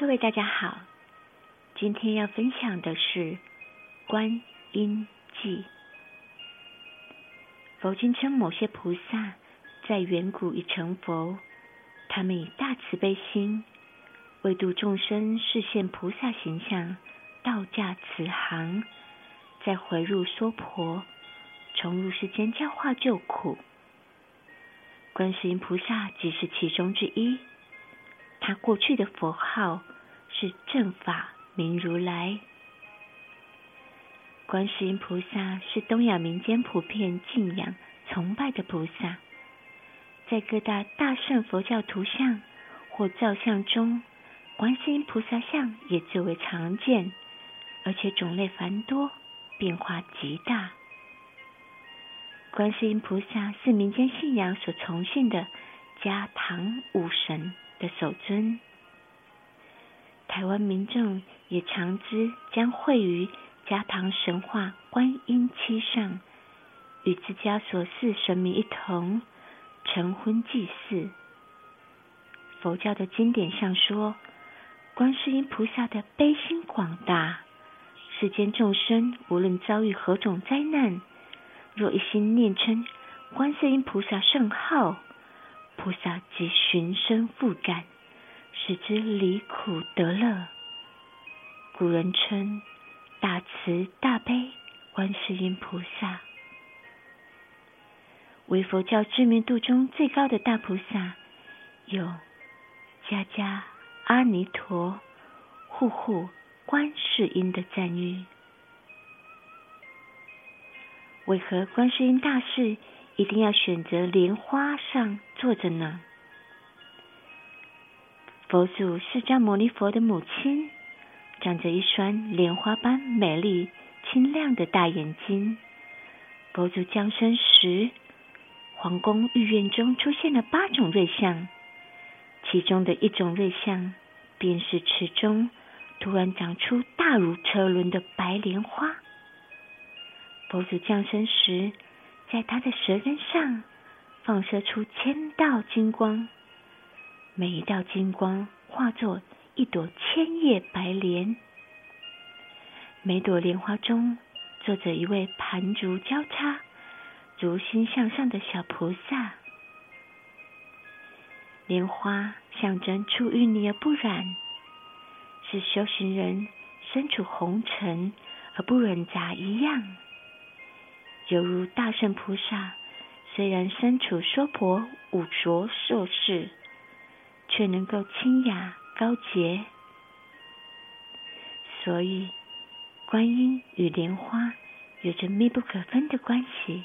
各位大家好，今天要分享的是观音记。佛经称某些菩萨在远古已成佛，他们以大慈悲心，为度众生，示现菩萨形象，道驾慈航，再回入娑婆，重入世间教化救苦。观世音菩萨即是其中之一。他过去的佛号是正法明如来。观世音菩萨是东亚民间普遍敬仰崇拜的菩萨，在各大大圣佛教图像或造像中，观世音菩萨像也最为常见，而且种类繁多，变化极大。观世音菩萨是民间信仰所崇信的家堂武神。的守尊，台湾民众也常知将会于家堂神话观音七上，与自家所祀神明一同成婚祭祀。佛教的经典上说，观世音菩萨的悲心广大，世间众生无论遭遇何种灾难，若一心念称观世音菩萨圣号。菩萨即寻声复感，使之离苦得乐。古人称大慈大悲观世音菩萨，为佛教知名度中最高的大菩萨，有家家阿弥陀、户户观世音的赞誉。为何观世音大士？一定要选择莲花上坐着呢。佛祖释迦牟尼佛的母亲，长着一双莲花般美丽清亮的大眼睛。佛祖降生时，皇宫御苑中出现了八种瑞相，其中的一种瑞相，便是池中突然长出大如车轮的白莲花。佛祖降生时。在他的舌根上放射出千道金光，每一道金光化作一朵千叶白莲，每朵莲花中坐着一位盘足交叉、足心向上的小菩萨。莲花象征出淤泥而不染，是修行人身处红尘而不染杂一样。犹如大圣菩萨，虽然身处娑婆五浊受世，却能够清雅高洁。所以，观音与莲花有着密不可分的关系。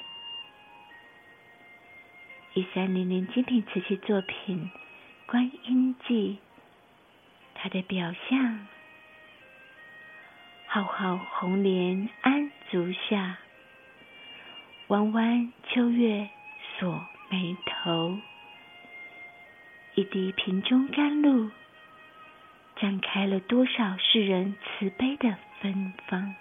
一三零零精品瓷器作品《观音记》，它的表象：浩浩红莲安足下。弯弯秋月锁眉头，一滴瓶中甘露，绽开了多少世人慈悲的芬芳。